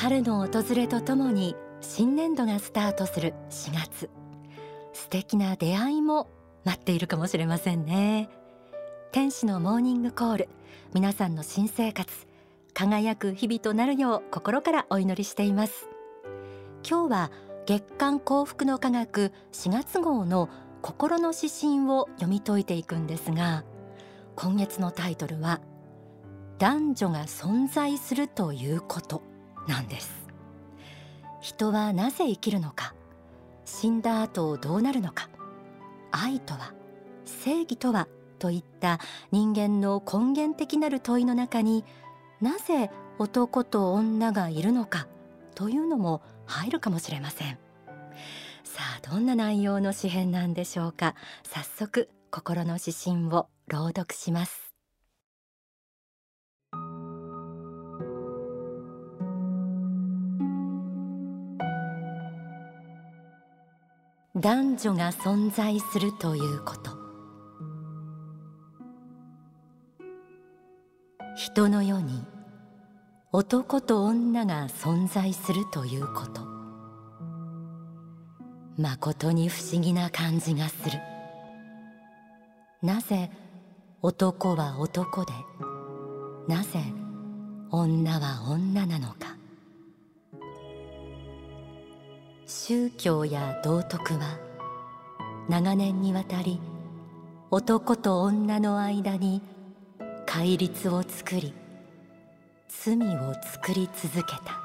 春の訪れとともに新年度がスタートする4月。素敵な出会いも待っているかもしれませんね。天使のモーニングコール。皆さんの新生活。輝く日々となるよう心からお祈りしています。今日は月刊幸福の科学。4月号の心の指針を読み解いていくんですが今月のタイトルは男女が存在するということ。なんです。人はなぜ生きるのか。死んだ後どうなるのか。愛とは正義とはといった人間の根源的なる問いの中になぜ男と女がいるのか。というのも入るかもしれません。さあどんな内容の詩編なんでしょうか。早速心の指針を朗読します。男女が存在するということ。人の世に男と女が存在するということ。まことに不思議な感じがする。なぜ男は男でなぜ女は女なのか。宗教や道徳は長年にわたり男と女の間に戒律を作り罪を作り続けた。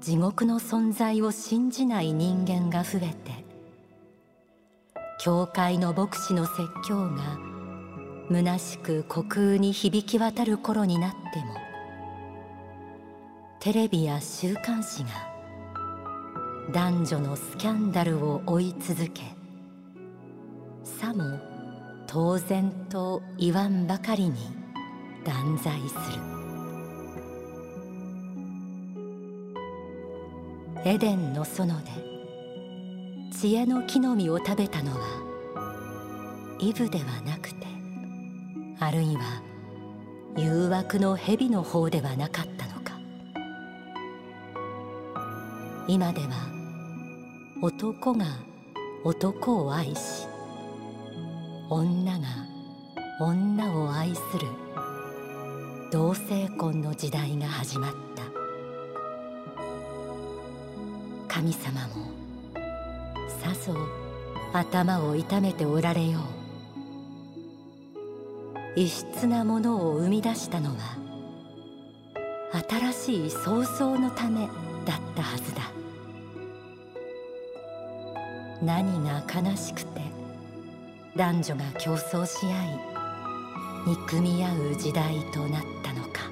地獄の存在を信じない人間が増えて教会の牧師の説教が虚しく虚空に響き渡る頃になってもテレビや週刊誌が男女のスキャンダルを追い続けさも当然と言わんばかりに断罪する。エデンの園で知恵の木の実を食べたのはイブではなくてあるいは誘惑の蛇の方ではなかったの。今では男が男を愛し女が女を愛する同性婚の時代が始まった。神様もさぞ頭を痛めておられよう。異質なものを生み出したのは新しい創造のため。だったはずだ。何が悲しくて男女が競争し合い憎み合う時代となったのか。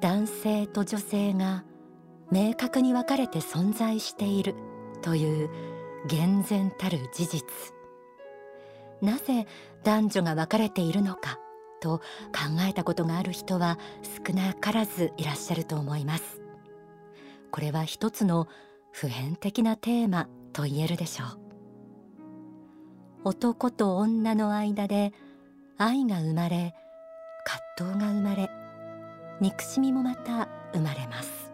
男性と女性が明確に分かれて存在しているという厳然たる事実。なぜ男女が分かれているのかと考えたことがある人は少なからずいらっしゃると思います。これは一つの普遍的なテーマと言えるでしょう。男と女の間で愛が生まれ葛藤が生まれ憎しみもまた生まれます。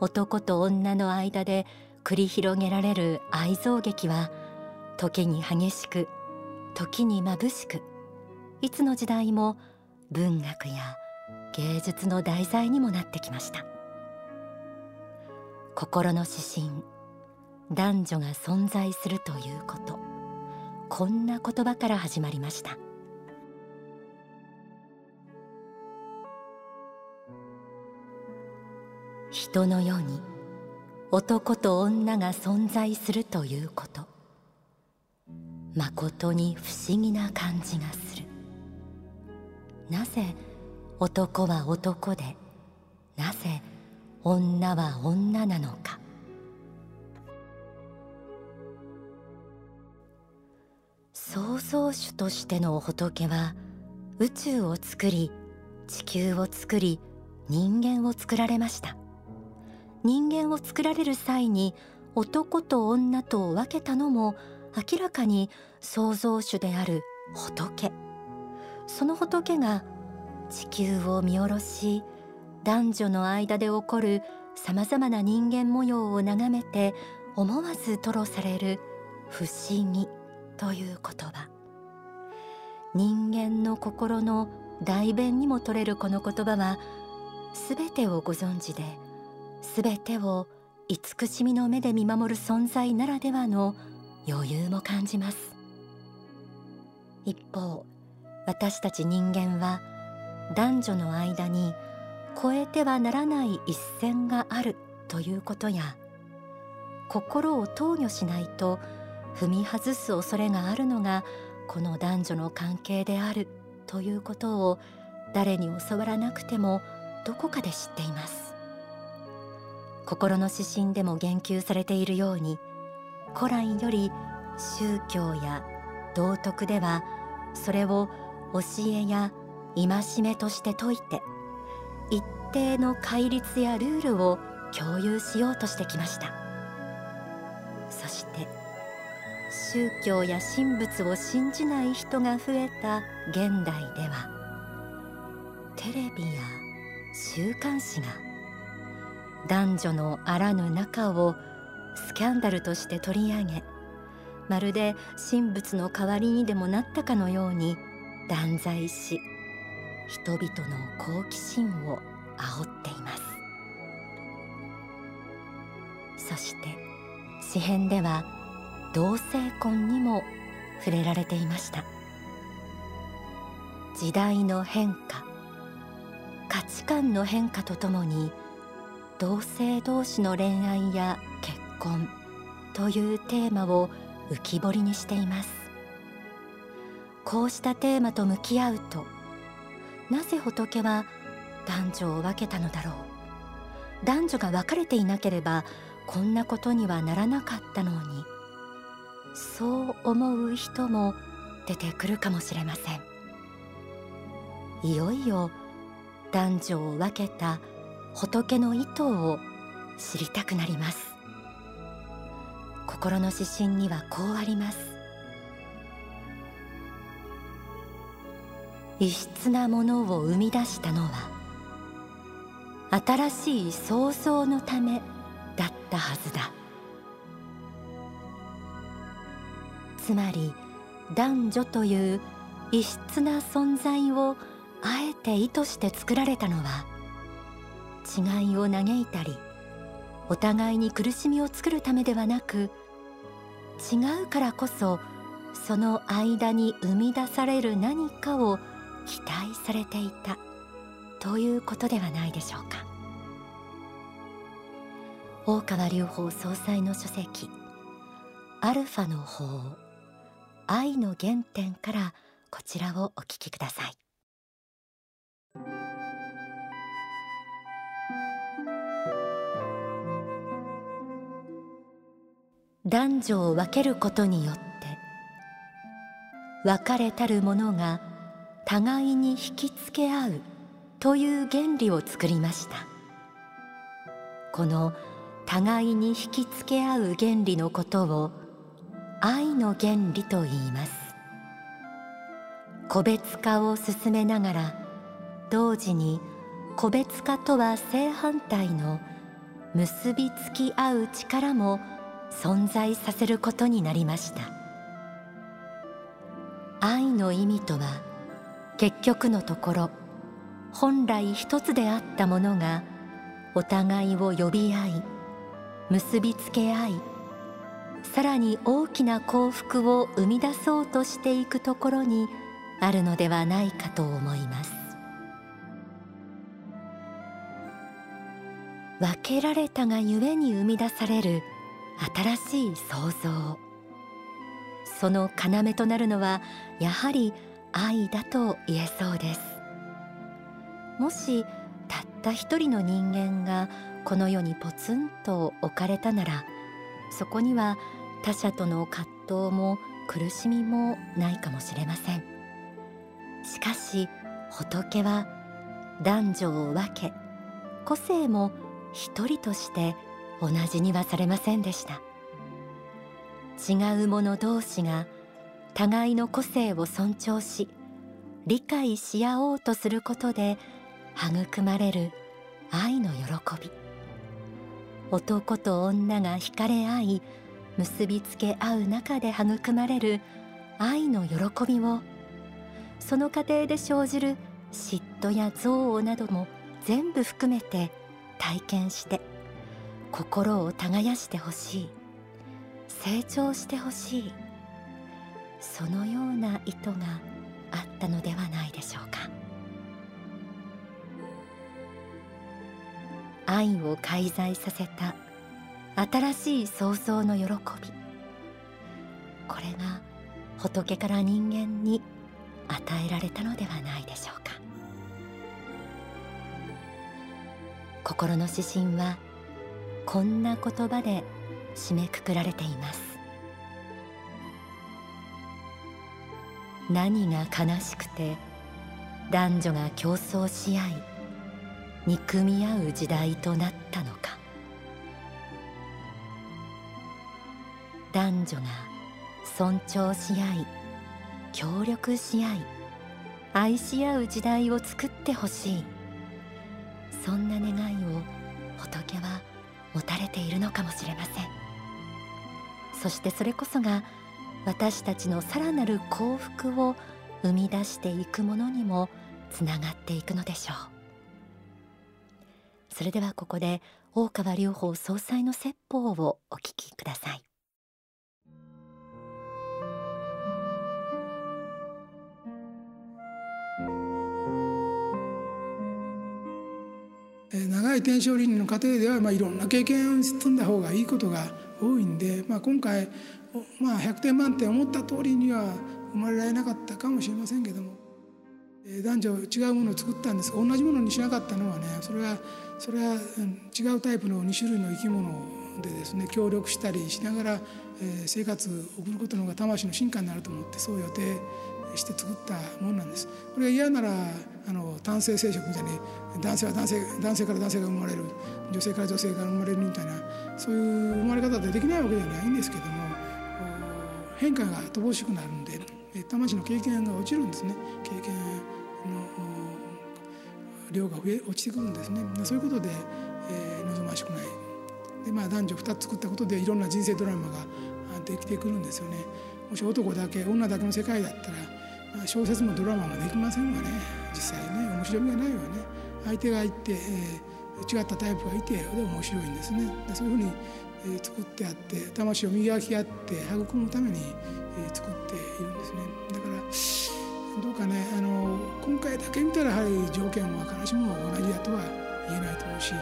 男と女の間で繰り広げられる愛憎劇は時に激しく時に眩しくいつの時代も文学や芸術の題材にもなってきました。心の指針男女が存在するということ。こんな言葉から始まりました。人の世に男と女が存在するということ。まことに不思議な感じがする。なぜ男は男でなぜ女は女なのか。創造主としての仏は宇宙を作り地球を作り人間を作られました。人間を作られる際に男と女とを分けたのも明らかに創造主である仏。その仏が地球を見下ろし男女の間で起こるさまざまな人間模様を眺めて思わず吐露される不思議という言葉。人間の心の代弁にも取れるこの言葉は全てをご存知で全てを慈しみの目で見守る存在ならではの余裕も感じます。一方私たち人間は男女の間に越えてはならない一線があるということや心を投与しないと踏み外す恐れがあるのがこの男女の関係であるということを誰に教わらなくてもどこかで知っています。心の指針でも言及されているように古来より宗教や道徳ではそれを教えや戒めとして説いて一定の戒律やルールを共有しようとしてきました。そして宗教や神仏を信じない人が増えた現代ではテレビや週刊誌が男女のあらぬ仲をスキャンダルとして取り上げまるで神仏の代わりにでもなったかのように断罪し人々の好奇心を煽っています。そして詩編では同性婚にも触れられていました。時代の変化価値観の変化とともに同性同士の恋愛や結婚というテーマを浮き彫りにしています。こうしたテーマと向き合うとなぜ仏は男女を分けたのだろう。男女が分かれていなければこんなことにはならなかったのに。そう思う人も出てくるかもしれません。いよいよ男女を分けた仏の意図を知りたくなります。心の指針にはこうあります。異質なものを生み出したのは新しい創造のためだったはずだ。つまり男女という異質な存在をあえて意図して作られたのは違いを嘆いたりお互いに苦しみを作るためではなく違うからこそその間に生み出される何かを期待されていたということではないでしょうか。大川隆法総裁の書籍アルファの法愛の原点からこちらをお聞きください。男女を分けることによって別れたる者が互いに引きつけ合うという原理を作りました。この互いに引きつけ合う原理のことを愛の原理と言います。個別化を進めながら同時に個別化とは正反対の結びつき合う力も存在させることになりました。愛の意味とは結局のところ本来一つであったものがお互いを呼び合い結びつけ合いさらに大きな幸福を生み出そうとしていくところにあるのではないかと思います。分けられたがゆえに生み出される新しい創造。その要となるのはやはり愛だと言えそうです。もしたった一人の人間がこの世にポツンと置かれたならそこには他者との葛藤も苦しみもないかもしれません。しかし仏は男女を分け個性も一人として同じにはされませんでした。違う者同士が互いの個性を尊重し理解し合おうとすることで育まれる愛の喜び。男と女が惹かれ合い結びつけ合う中で育まれる愛の喜びをその過程で生じる嫉妬や憎悪なども全部含めて体験して心を耕してほしい。成長してほしい。そのような意図があったのではないでしょうか。愛を介在させた新しい創造の喜び。これが仏から人間に与えられたのではないでしょうか。心の指針はこんな言葉で締めくくられています。何が悲しくて男女が競争し合い憎み合う時代となったのか。男女が尊重し合い協力し合い愛し合う時代を作ってほしい。そんな願いを仏は持たれているのかもしれません。そしてそれこそが私たちのさらなる幸福を生み出していくものにもつながっていくのでしょう。それではここで大川隆法総裁の説法をお聞きください。い天正輪廻の過程では、まあ、いろんな経験を積んだ方がいいことが多いんで、まあ、今回、まあ、100点満点思った通りには生まれられなかったかもしれませんけども。男女違うものを作ったんです。が同じものにしなかったのはねそれはそれは違うタイプの2種類の生き物でですね協力したりしながら生活を送ることの方が魂の進化になると思ってそう予定して作ったものなんです。これが嫌ならあの単性生殖みたいに男性は男性男性から男性が生まれる女性から女性が生まれるみたいなそういう生まれ方ってできないわけではないんですけども変化が乏しくなるんで魂の経験が落ちるんですね。経験の量が増え落ちてくるんですね。そういうことで、えー、望ましくない。で、まあ、男女2つ作ったことでいろんな人生ドラマができてくるんですよね。もし男だけ女だけの世界だったら小説もドラマもできませんわね。実際ね面白みがないわね。相手がいて、えー、違ったタイプがいてで面白いんですね。でそういうふうに、えー、作ってあって魂を磨き合って育むために、えー、作っているんですね。だからどうかねあの今回だけ見たらやはり条件は必ずしも同じだとは言えないと思うし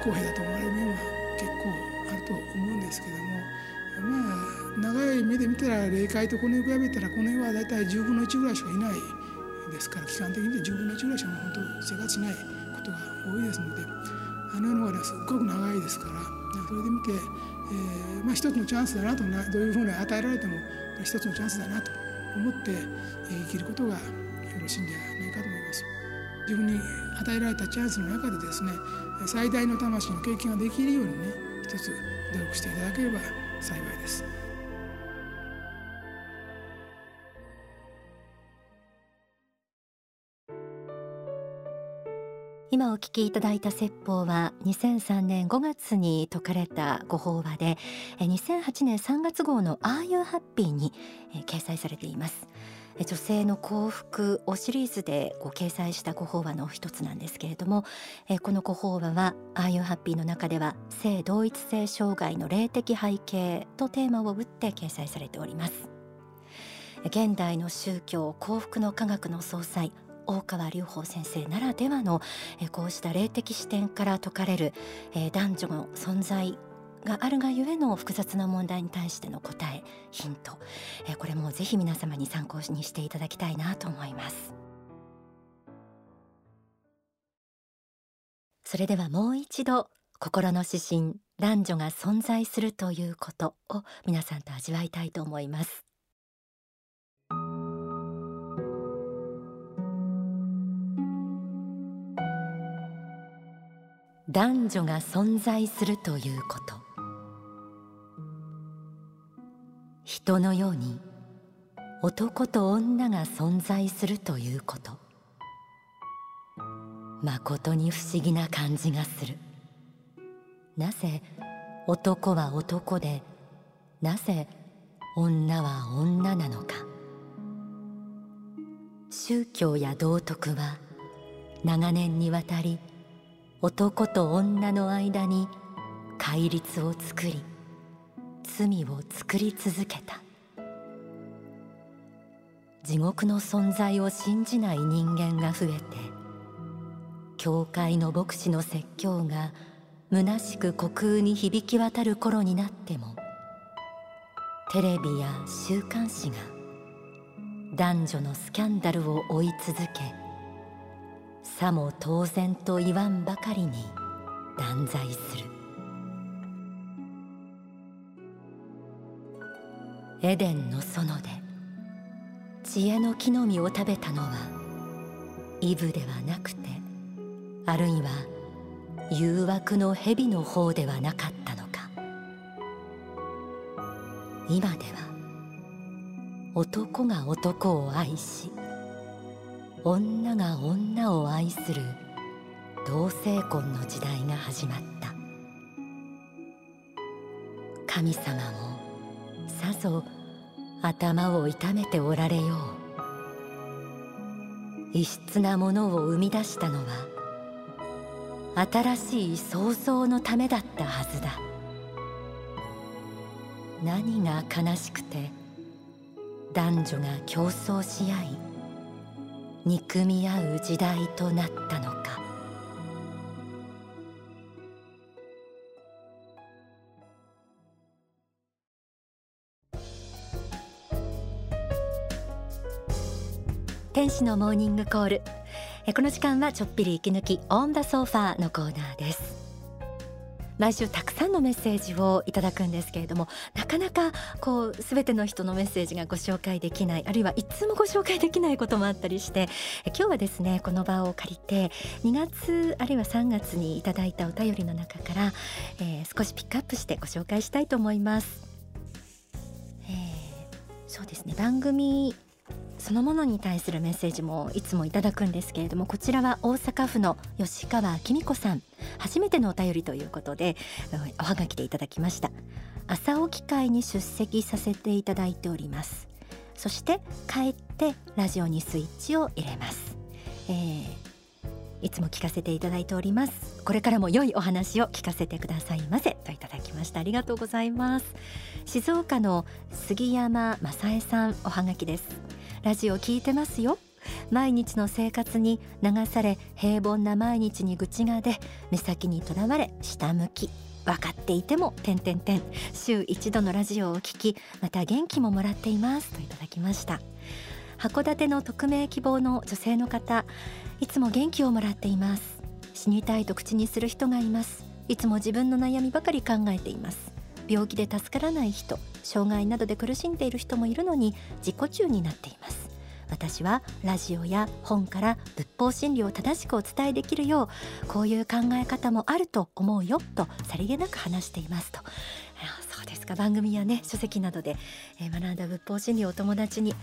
不公平だと思われる面は結構あると思うんですけどもまあ長い目で見たら霊界とこの世比べたらこの世は大体10分の1ぐらいしかいないですから期間的に10分の1ぐらいしか本当生活しないことが多いですのであの世の方はすごく長いですからそれで見て、えー、まあ、一つのチャンスだなとなどういうふうに与えられても一つのチャンスだなと思って生きることがよろしいんじゃないかと思います。自分に与えられたチャンスの中でですね最大の魂の経験ができるようにね一つ努力していただければ幸いです。今お聞きいただいた説法は2003年5月に説かれたご法話で2008年3月号の「ああいうハッピー」に掲載されています女性の幸福をシリーズでご掲載したご法話の一つなんですけれどもこのご法話は「ああいうハッピー」の中では性同一性障害の霊的背景とテーマを打って掲載されております。現代の宗教幸福の科学の総裁大川隆法先生ならではのこうした霊的視点から説かれる男女の存在があるがゆえの複雑な問題に対しての答えヒント。これもぜひ皆様に参考にしていただきたいなと思います。それではもう一度心の指針男女が存在するということを皆さんと味わいたいと思います。男女が存在するということ。人のように男と女が存在するということ。まことに不思議な感じがする。なぜ男は男でなぜ女は女なのか。宗教や道徳は長年にわたり男と女の間に戒律を作り罪を作り続けた。地獄の存在を信じない人間が増えて教会の牧師の説教が虚しく虚空に響き渡る頃になってもテレビや週刊誌が男女のスキャンダルを追い続けさも当然と言わんばかりに断罪する。エデンの園で知恵の木の実を食べたのはイブではなくてあるいは誘惑の蛇の方ではなかったのか。今では男が男を愛し女が女を愛する同性婚の時代が始まった。神様もさぞ頭を痛めておられよう。異質なものを生み出したのは新しい創造のためだったはずだ。何が悲しくて男女が競争し合い憎み合う時代となったのか。天使のモーニングコールこの時間はちょっぴり息抜きオンダソファーのコーナーです毎週たくさんのメッセージをいただくんですけれどもなかなかこうすべての人のメッセージがご紹介できないあるいはいつもご紹介できないこともあったりして今日はですねこの場を借りて2月あるいは3月にいただいたお便りの中から、えー、少しピックアップしてご紹介したいと思います。えー、そうですね番組そのものに対するメッセージもいつもいただくんですけれどもこちらは大阪府の吉川紀美子さん初めてのお便りということでおはがきでいただきました。朝起き会に出席させていただいております。そして帰ってラジオにスイッチを入れます、えー、いつも聞かせていただいております。これからも良いお話を聞かせてくださいませ。といただきました。ありがとうございます。静岡の杉山正恵さんおはがきです。ラジオ聞いてますよ。毎日の生活に流され平凡な毎日に愚痴が出目先にとらわれ下向き。分かっていても点点点週一度のラジオを聞きまた元気ももらっています。といただきました。函館の匿名希望の女性の方いつも元気をもらっています。死にたいと口にする人がいます。いつも自分の悩みばかり考えています。病気で助からない人障害などで苦しんでいる人もいるのに自己中になっています。私はラジオや本から仏法真理を正しくお伝えできるようこういう考え方もあると思うよとさりげなく話していますと。そうですか。番組やね書籍などで、え学んだ仏法真理をお友達に、ね、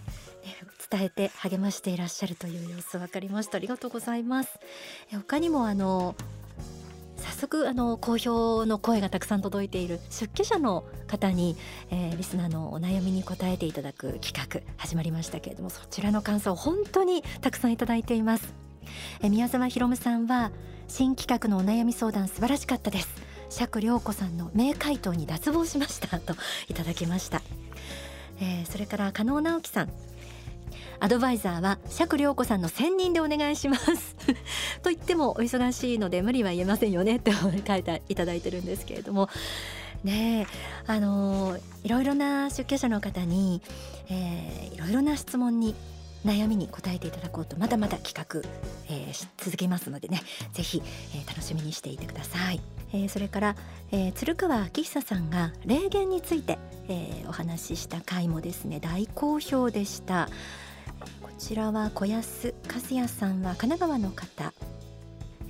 伝えて励ましていらっしゃるという様子分かりました。ありがとうございます。他にもあの早速あの好評の声がたくさん届いている出家者の方に、えー、リスナーのお悩みに答えていただく企画始まりましたけれどもそちらの感想本当にたくさんいただいています、えー、宮沢ひろむさんは新企画のお悩み相談素晴らしかったです。釈良子さんの名回答に脱帽しました。といただきました、えー、それから加納直樹さん。アドバイザーは釈良子さんの専任でお願いします。と言ってもお忙しいので無理は言えませんよねって書いていただいてるんですけれども。ねあのいろいろな出家者の方に、えー、いろいろな質問に悩みに答えていただこうとまだまだ企画、えー、続けますのでねぜひ、えー、楽しみにしていてください、えー、それから、えー、鶴川明久さんが霊言について、えー、お話しした回もですね大好評でした。ちらは小安和也さんは神奈川の方。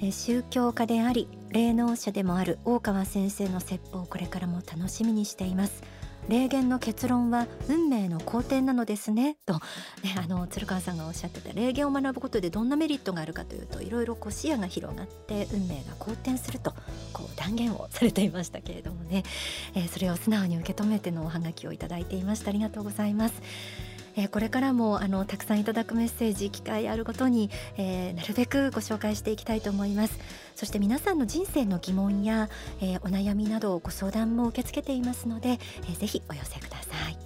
宗教家であり霊能者でもある大川先生の説法をこれからも楽しみにしています。霊言の結論は運命の好転なのですね。と、ね、あの鶴川さんがおっしゃってた霊言を学ぶことでどんなメリットがあるかというといろいろこう視野が広がって運命が好転するとこう断言をされていましたけれどもね、えー、それを素直に受け止めてのおはがきをいただいていました。ありがとうございます。えー、これからもあのたくさんいただくメッセージ機会あるごとに、えー、なるべくご紹介していきたいと思います。そして皆さんの人生の疑問や、えー、お悩みなどご相談も受け付けていますので、えー、ぜひお寄せください。